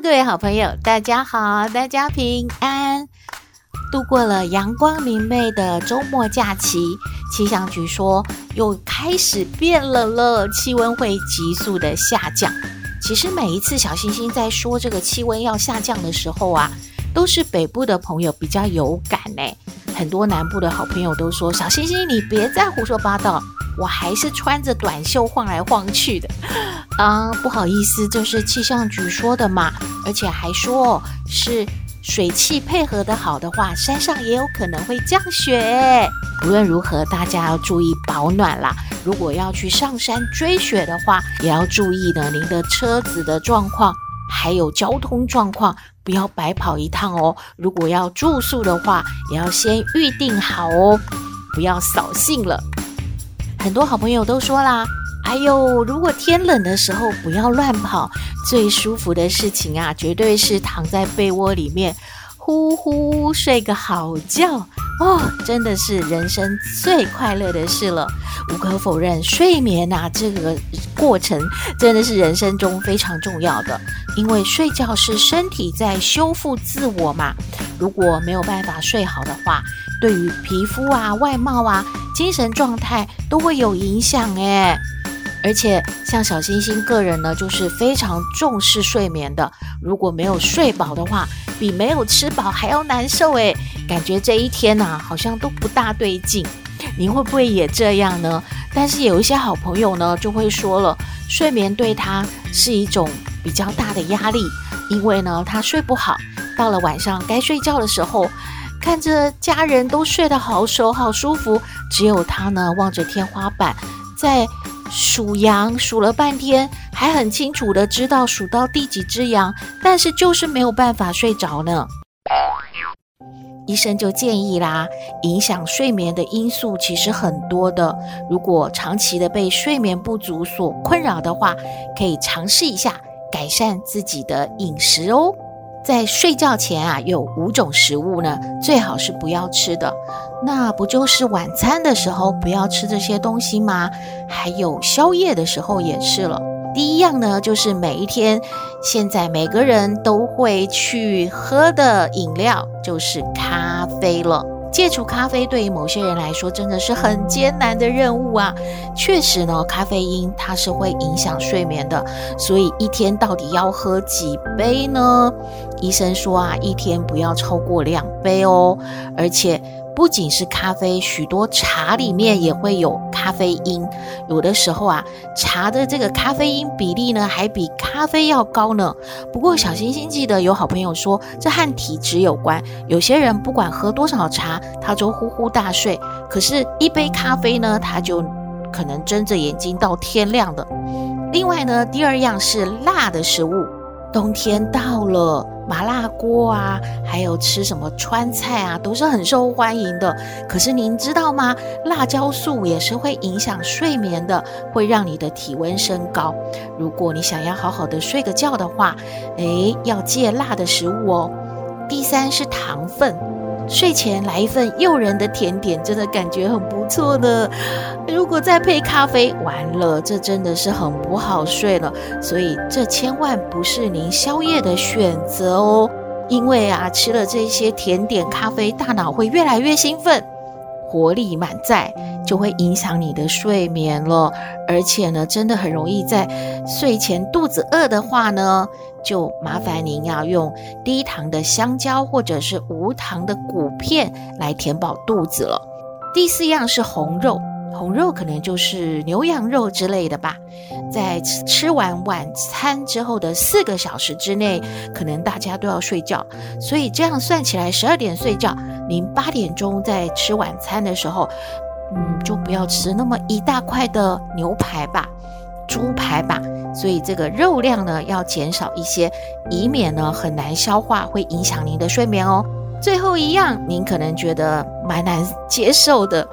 各位好朋友，大家好，大家平安，度过了阳光明媚的周末假期。气象局说又开始变冷了，气温会急速的下降。其实每一次小星星在说这个气温要下降的时候啊，都是北部的朋友比较有感呢。很多南部的好朋友都说：“小星星，你别再胡说八道。”我还是穿着短袖晃来晃去的，啊，不好意思，这是气象局说的嘛，而且还说是水汽配合的好的话，山上也有可能会降雪。不论如何，大家要注意保暖啦。如果要去上山追雪的话，也要注意呢，您的车子的状况，还有交通状况，不要白跑一趟哦。如果要住宿的话，也要先预定好哦，不要扫兴了。很多好朋友都说啦，哎呦，如果天冷的时候不要乱跑，最舒服的事情啊，绝对是躺在被窝里面，呼呼睡个好觉哦，真的是人生最快乐的事了。无可否认，睡眠啊，这个过程真的是人生中非常重要的，因为睡觉是身体在修复自我嘛。如果没有办法睡好的话，对于皮肤啊、外貌啊、精神状态都会有影响诶。而且像小星星个人呢，就是非常重视睡眠的。如果没有睡饱的话，比没有吃饱还要难受诶。感觉这一天呐，好像都不大对劲。你会不会也这样呢？但是有一些好朋友呢，就会说了，睡眠对他是一种比较大的压力，因为呢，他睡不好，到了晚上该睡觉的时候。看着家人都睡得好熟好舒服，只有他呢，望着天花板，在数羊，数了半天，还很清楚的知道数到第几只羊，但是就是没有办法睡着呢。医生就建议啦，影响睡眠的因素其实很多的，如果长期的被睡眠不足所困扰的话，可以尝试一下改善自己的饮食哦。在睡觉前啊，有五种食物呢，最好是不要吃的。那不就是晚餐的时候不要吃这些东西吗？还有宵夜的时候也是了。第一样呢，就是每一天现在每个人都会去喝的饮料，就是咖啡了。戒除咖啡对于某些人来说真的是很艰难的任务啊！确实呢，咖啡因它是会影响睡眠的，所以一天到底要喝几杯呢？医生说啊，一天不要超过两杯哦，而且。不仅是咖啡，许多茶里面也会有咖啡因。有的时候啊，茶的这个咖啡因比例呢，还比咖啡要高呢。不过小星星记得有好朋友说，这和体质有关。有些人不管喝多少茶，他都呼呼大睡。可是，一杯咖啡呢，他就可能睁着眼睛到天亮的。另外呢，第二样是辣的食物。冬天到了，麻辣锅啊，还有吃什么川菜啊，都是很受欢迎的。可是您知道吗？辣椒素也是会影响睡眠的，会让你的体温升高。如果你想要好好的睡个觉的话，诶，要戒辣的食物哦。第三是糖分。睡前来一份诱人的甜点，真的感觉很不错呢。如果再配咖啡，完了，这真的是很不好睡了。所以这千万不是您宵夜的选择哦，因为啊，吃了这些甜点、咖啡，大脑会越来越兴奋，活力满载，就会影响你的睡眠了。而且呢，真的很容易在睡前肚子饿的话呢。就麻烦您要用低糖的香蕉或者是无糖的谷片来填饱肚子了。第四样是红肉，红肉可能就是牛羊肉之类的吧。在吃完晚餐之后的四个小时之内，可能大家都要睡觉，所以这样算起来十二点睡觉，您八点钟在吃晚餐的时候，嗯，就不要吃那么一大块的牛排吧。猪排吧，所以这个肉量呢要减少一些，以免呢很难消化，会影响您的睡眠哦。最后一样，您可能觉得蛮难接受的，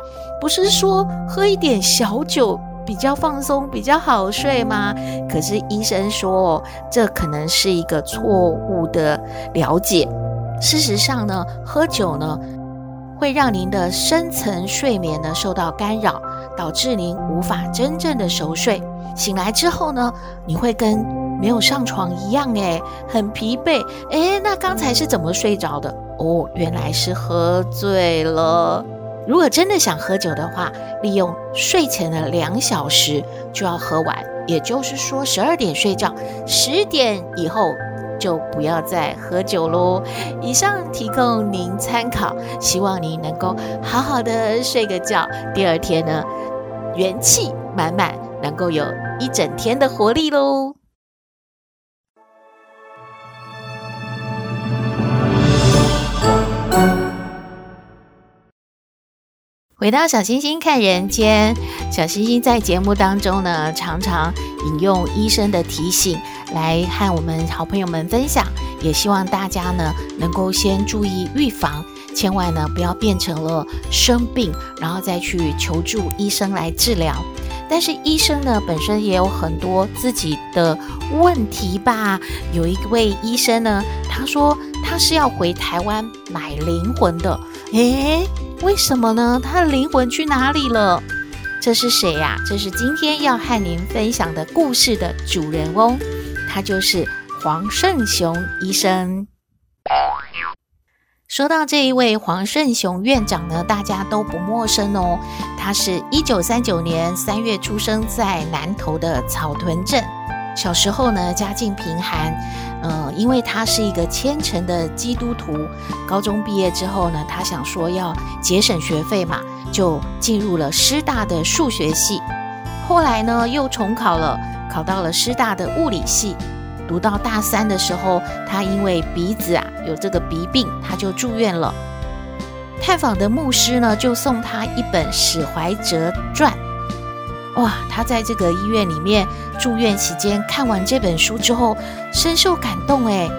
不是说喝一点小酒比较放松、比较好睡吗？可是医生说，这可能是一个错误的了解。事实上呢，喝酒呢会让您的深层睡眠呢受到干扰，导致您无法真正的熟睡。醒来之后呢，你会跟没有上床一样，诶，很疲惫。诶，那刚才是怎么睡着的？哦，原来是喝醉了。如果真的想喝酒的话，利用睡前的两小时就要喝完，也就是说十二点睡觉，十点以后。就不要再喝酒喽。以上提供您参考，希望您能够好好的睡个觉，第二天呢，元气满满，能够有一整天的活力喽。回到小星星看人间，小星星在节目当中呢，常常引用医生的提醒来和我们好朋友们分享，也希望大家呢能够先注意预防，千万呢不要变成了生病，然后再去求助医生来治疗。但是医生呢本身也有很多自己的问题吧。有一位医生呢，他说他是要回台湾买灵魂的，诶。为什么呢？他的灵魂去哪里了？这是谁呀？这是今天要和您分享的故事的主人翁，他就是黄胜雄医生。说到这一位黄胜雄院长呢，大家都不陌生哦。他是一九三九年三月出生在南投的草屯镇。小时候呢，家境贫寒，呃，因为他是一个虔诚的基督徒。高中毕业之后呢，他想说要节省学费嘛，就进入了师大的数学系。后来呢，又重考了，考到了师大的物理系。读到大三的时候，他因为鼻子啊有这个鼻病，他就住院了。探访的牧师呢，就送他一本史怀哲传。哇，他在这个医院里面住院期间，看完这本书之后，深受感动。诶，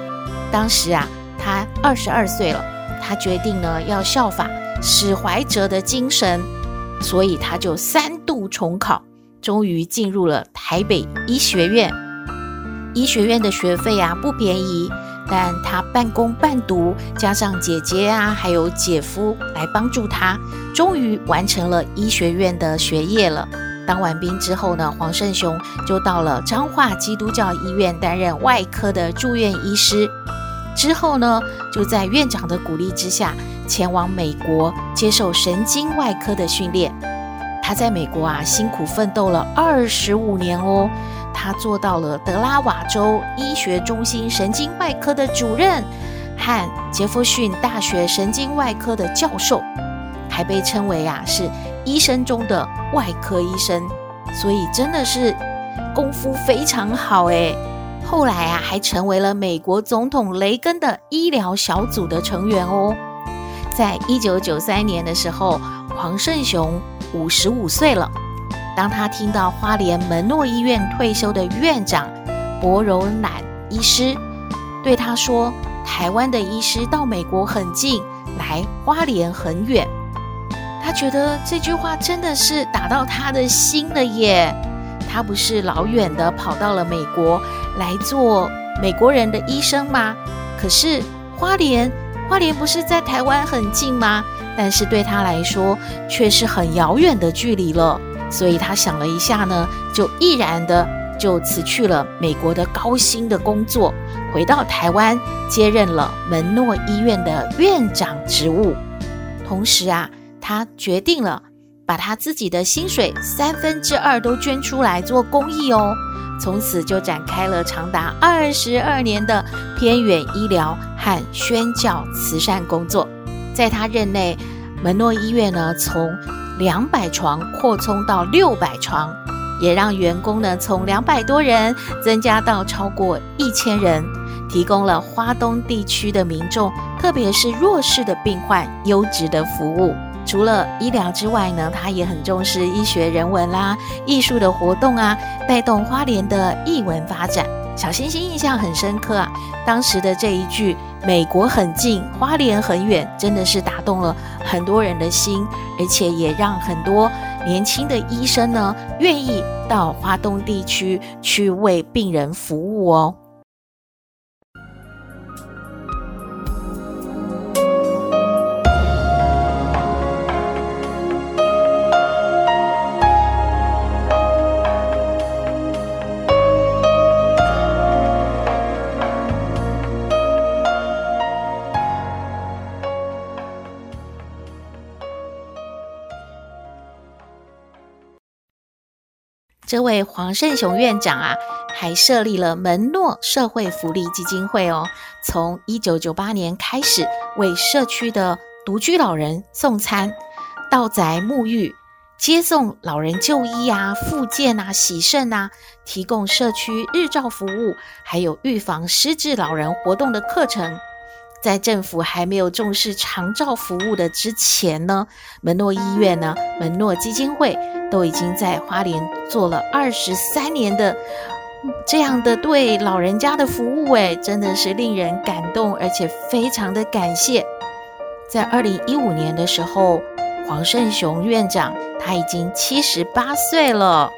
当时啊，他二十二岁了，他决定呢要效法史怀哲的精神，所以他就三度重考，终于进入了台北医学院。医学院的学费啊不便宜，但他半工半读，加上姐姐啊还有姐夫来帮助他，终于完成了医学院的学业了。当完兵之后呢，黄胜雄就到了彰化基督教医院担任外科的住院医师。之后呢，就在院长的鼓励之下，前往美国接受神经外科的训练。他在美国啊，辛苦奋斗了二十五年哦。他做到了德拉瓦州医学中心神经外科的主任，和杰弗逊大学神经外科的教授。还被称为啊是医生中的外科医生，所以真的是功夫非常好诶。后来啊还成为了美国总统雷根的医疗小组的成员哦。在一九九三年的时候，黄胜雄五十五岁了。当他听到花莲门诺医院退休的院长薄柔乃医师对他说：“台湾的医师到美国很近，来花莲很远。”觉得这句话真的是打到他的心了耶！他不是老远的跑到了美国来做美国人的医生吗？可是花莲，花莲不是在台湾很近吗？但是对他来说却是很遥远的距离了。所以他想了一下呢，就毅然的就辞去了美国的高薪的工作，回到台湾接任了门诺医院的院长职务，同时啊。他决定了，把他自己的薪水三分之二都捐出来做公益哦。从此就展开了长达二十二年的偏远医疗和宣教慈善工作。在他任内，门诺医院呢从两百床扩充到六百床，也让员工呢从两百多人增加到超过一千人，提供了花东地区的民众，特别是弱势的病患优质的服务。除了医疗之外呢，他也很重视医学、人文啦、艺术的活动啊，带动花莲的艺文发展。小星星印象很深刻啊，当时的这一句“美国很近，花莲很远”，真的是打动了很多人的心，而且也让很多年轻的医生呢，愿意到花东地区去为病人服务哦。这位黄胜雄院长啊，还设立了门诺社会福利基金会哦。从一九九八年开始，为社区的独居老人送餐、到宅沐浴、接送老人就医啊、复健啊、洗肾啊，提供社区日照服务，还有预防失智老人活动的课程。在政府还没有重视长照服务的之前呢，门诺医院呢，门诺基金会都已经在花莲做了二十三年的这样的对老人家的服务，哎，真的是令人感动，而且非常的感谢。在二零一五年的时候，黄胜雄院长他已经七十八岁了，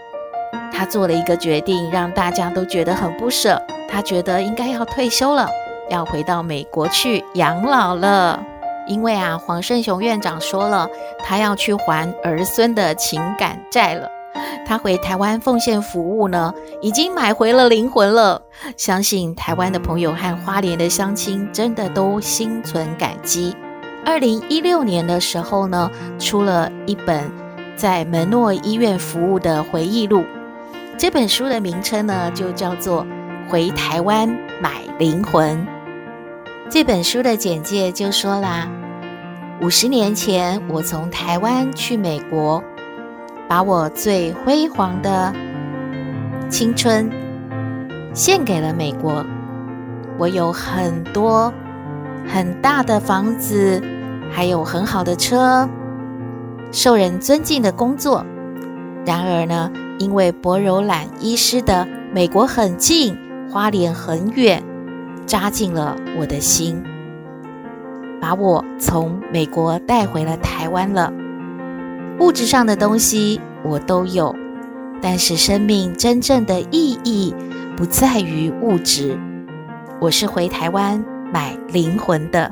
他做了一个决定，让大家都觉得很不舍，他觉得应该要退休了。要回到美国去养老了，因为啊，黄胜雄院长说了，他要去还儿孙的情感债了。他回台湾奉献服务呢，已经买回了灵魂了。相信台湾的朋友和花莲的乡亲真的都心存感激。二零一六年的时候呢，出了一本在门诺医院服务的回忆录，这本书的名称呢，就叫做《回台湾买灵魂》。这本书的简介就说啦：五十年前，我从台湾去美国，把我最辉煌的青春献给了美国。我有很多很大的房子，还有很好的车，受人尊敬的工作。然而呢，因为薄柔兰医师的“美国很近，花莲很远”。扎进了我的心，把我从美国带回了台湾了。物质上的东西我都有，但是生命真正的意义不在于物质。我是回台湾买灵魂的。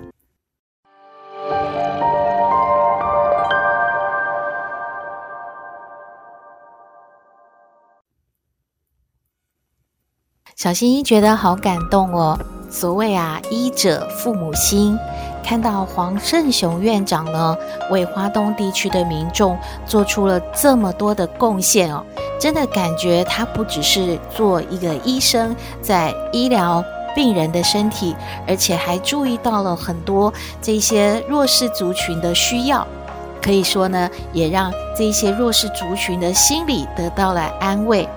小星星觉得好感动哦。所谓啊，医者父母心。看到黄胜雄院长呢，为花东地区的民众做出了这么多的贡献哦，真的感觉他不只是做一个医生，在医疗病人的身体，而且还注意到了很多这些弱势族群的需要。可以说呢，也让这些弱势族群的心理得到了安慰。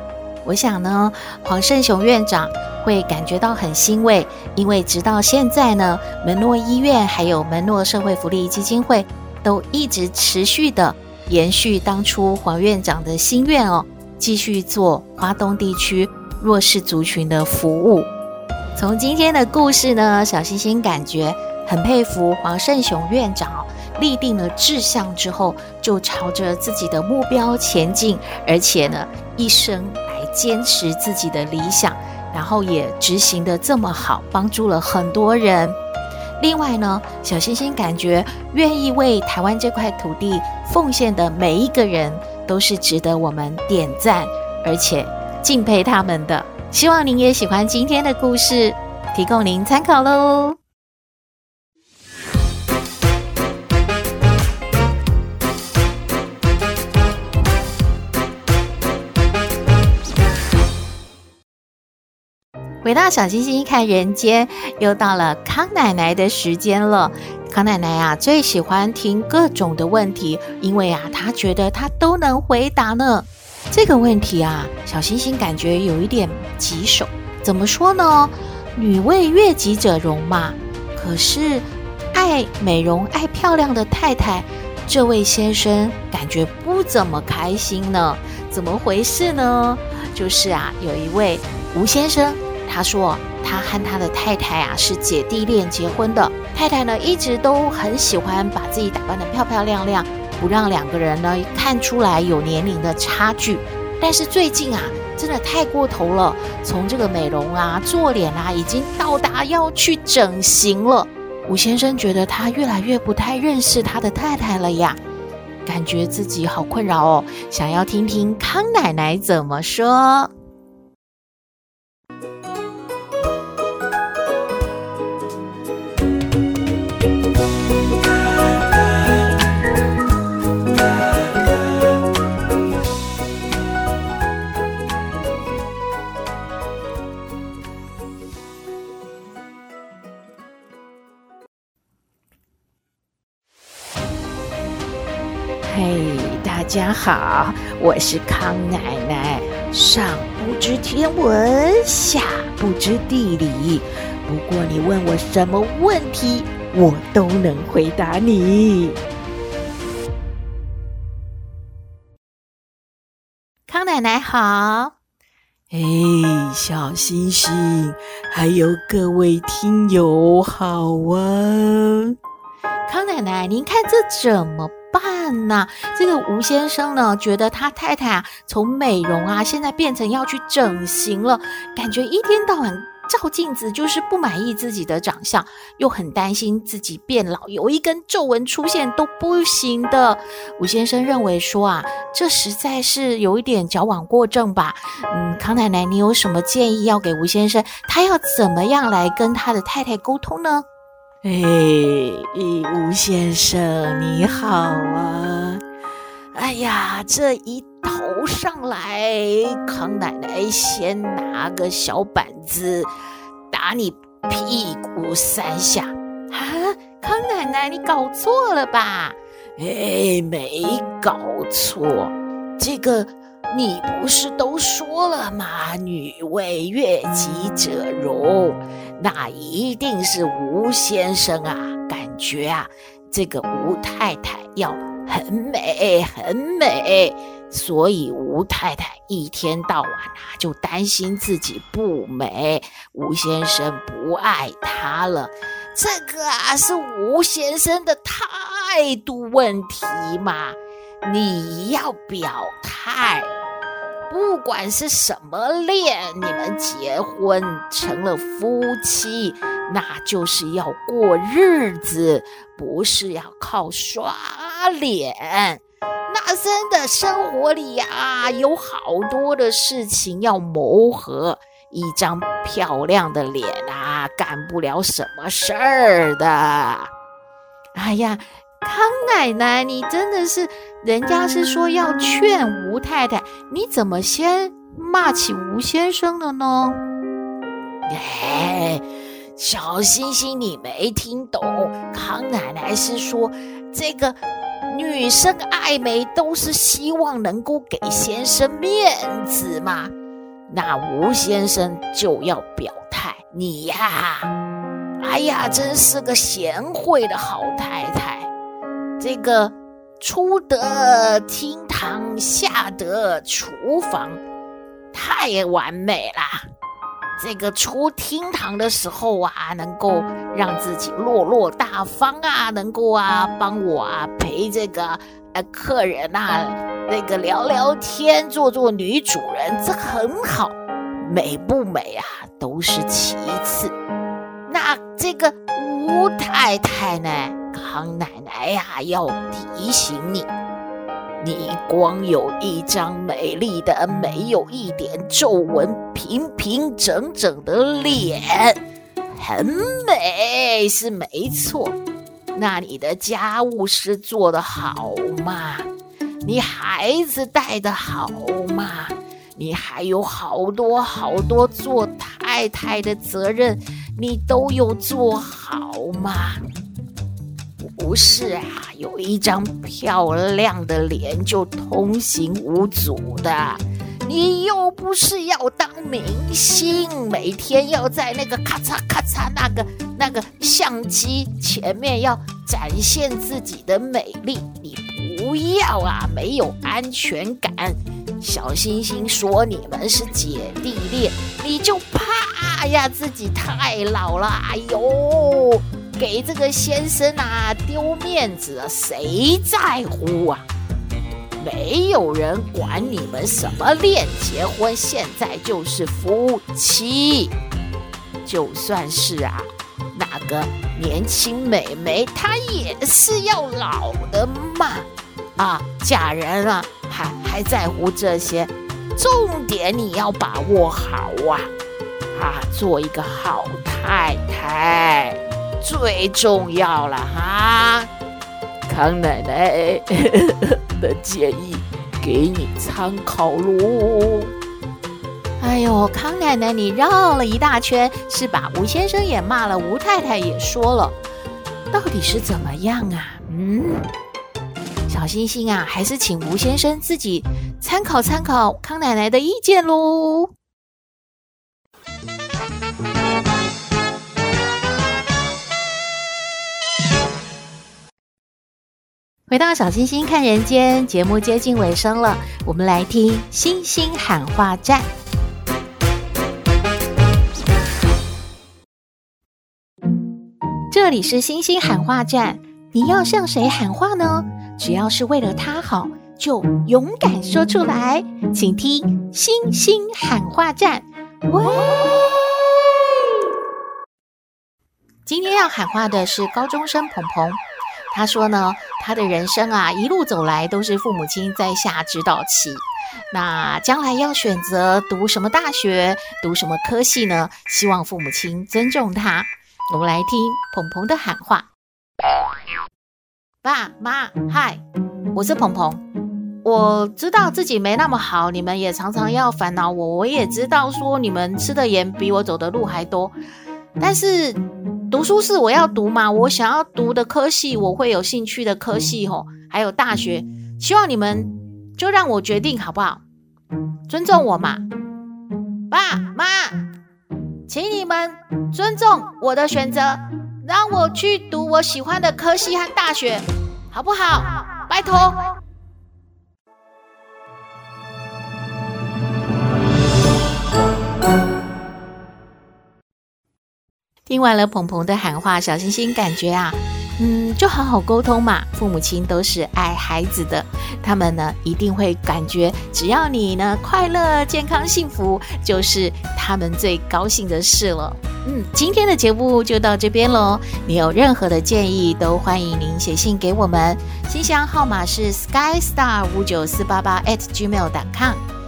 我想呢，黄胜雄院长会感觉到很欣慰，因为直到现在呢，门诺医院还有门诺社会福利基金会都一直持续的延续当初黄院长的心愿哦，继续做花东地区弱势族群的服务。从今天的故事呢，小星星感觉很佩服黄胜雄院长，立定了志向之后，就朝着自己的目标前进，而且呢，一生。坚持自己的理想，然后也执行得这么好，帮助了很多人。另外呢，小星星感觉愿意为台湾这块土地奉献的每一个人，都是值得我们点赞，而且敬佩他们的。希望您也喜欢今天的故事，提供您参考喽。回到小星星看人间，又到了康奶奶的时间了。康奶奶、啊，最喜欢听各种的问题，因为啊，她觉得她都能回答呢。这个问题啊，小星星感觉有一点棘手。怎么说呢？女为悦己者容嘛。可是爱美容、爱漂亮的太太，这位先生感觉不怎么开心呢。怎么回事呢？就是啊，有一位吴先生，他说他和他的太太啊是姐弟恋结婚的。太太呢一直都很喜欢把自己打扮得漂漂亮亮，不让两个人呢看出来有年龄的差距。但是最近啊，真的太过头了，从这个美容啊、做脸啊，已经到达要去整形了。吴先生觉得他越来越不太认识他的太太了呀。感觉自己好困扰哦，想要听听康奶奶怎么说。好，我是康奶奶。上不知天文，下不知地理，不过你问我什么问题，我都能回答你。康奶奶好，哎，小星星，还有各位听友好啊。康奶奶，您看这怎么办呐？这个吴先生呢，觉得他太太啊，从美容啊，现在变成要去整形了，感觉一天到晚照镜子就是不满意自己的长相，又很担心自己变老，有一根皱纹出现都不行的。吴先生认为说啊，这实在是有一点矫枉过正吧。嗯，康奶奶，你有什么建议要给吴先生？他要怎么样来跟他的太太沟通呢？哎，吴先生你好啊！哎呀，这一头上来，康奶奶先拿个小板子打你屁股三下啊！康奶奶，你搞错了吧？哎，没搞错，这个你不是都说了吗？女为悦己者容。那一定是吴先生啊，感觉啊，这个吴太太要很美很美，所以吴太太一天到晚啊就担心自己不美，吴先生不爱她了。这个啊是吴先生的态度问题嘛，你要表态。不管是什么恋，你们结婚成了夫妻，那就是要过日子，不是要靠刷脸。那真的生活里呀，有好多的事情要磨合，一张漂亮的脸啊，干不了什么事儿的。哎呀。康奶奶，你真的是，人家是说要劝吴太太，你怎么先骂起吴先生了呢？哎，小星星，你没听懂，康奶奶是说，这个女生爱美都是希望能够给先生面子嘛，那吴先生就要表态，你呀，哎呀，真是个贤惠的好太太。这个出得厅堂，下得厨房，太完美了。这个出厅堂的时候啊，能够让自己落落大方啊，能够啊帮我啊陪这个呃客人啊那个聊聊天，做做女主人，这很好。美不美啊，都是其次。那这个吴太太呢？康奶奶呀、要提醒你，你光有一张美丽的、没有一点皱纹、平平整整的脸，很美是没错。那你的家务事做得好吗？你孩子带得好吗？你还有好多好多做太太的责任，你都有做好吗？不是啊，有一张漂亮的脸就通行无阻的。你又不是要当明星，每天要在那个咔嚓咔嚓那个那个相机前面要展现自己的美丽，你不要啊，没有安全感。小星星说你们是姐弟恋，你就怕呀自己太老了。哎呦，给这个先生啊丢面子啊，谁在乎啊？没有人管你们什么恋结婚，现在就是夫妻。就算是啊，那个年轻美眉，她也是要老的嘛。啊，嫁人了还还在乎这些？重点你要把握好啊！啊，做一个好太太最重要了哈。康奶奶 的建议给你参考喽。哎呦，康奶奶，你绕了一大圈，是把吴先生也骂了，吴太太也说了，到底是怎么样啊？嗯，小星星啊，还是请吴先生自己参考参考康奶奶的意见喽。回到小星星看人间节目接近尾声了，我们来听星星喊话站。这里是星星喊话站，你要向谁喊话呢？只要是为了他好，就勇敢说出来。请听星星喊话站。喂，今天要喊话的是高中生鹏鹏。他说呢，他的人生啊，一路走来都是父母亲在下指导棋。那将来要选择读什么大学，读什么科系呢？希望父母亲尊重他。我们来听鹏鹏的喊话：爸妈，嗨，我是鹏鹏。我知道自己没那么好，你们也常常要烦恼我。我也知道说你们吃的盐比我走的路还多，但是。读书是我要读嘛，我想要读的科系，我会有兴趣的科系吼，还有大学，希望你们就让我决定好不好？尊重我嘛，爸妈，请你们尊重我的选择，让我去读我喜欢的科系和大学，好不好？拜托。听完了鹏鹏的喊话，小星星感觉啊，嗯，就好好沟通嘛。父母亲都是爱孩子的，他们呢一定会感觉，只要你呢快乐、健康、幸福，就是他们最高兴的事了。嗯，今天的节目就到这边喽。你有任何的建议，都欢迎您写信给我们，信箱号码是 skystar 五九四八八 atgmail.com。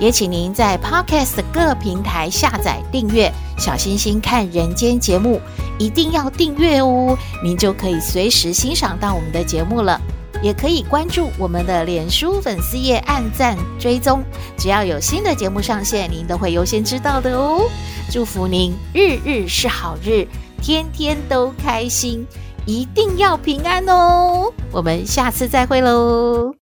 也请您在 Podcast 各平台下载订阅“小星星看人间”节目，一定要订阅哦，您就可以随时欣赏到我们的节目了。也可以关注我们的脸书粉丝页，按赞追踪，只要有新的节目上线，您都会优先知道的哦。祝福您日日是好日，天天都开心，一定要平安哦。我们下次再会喽。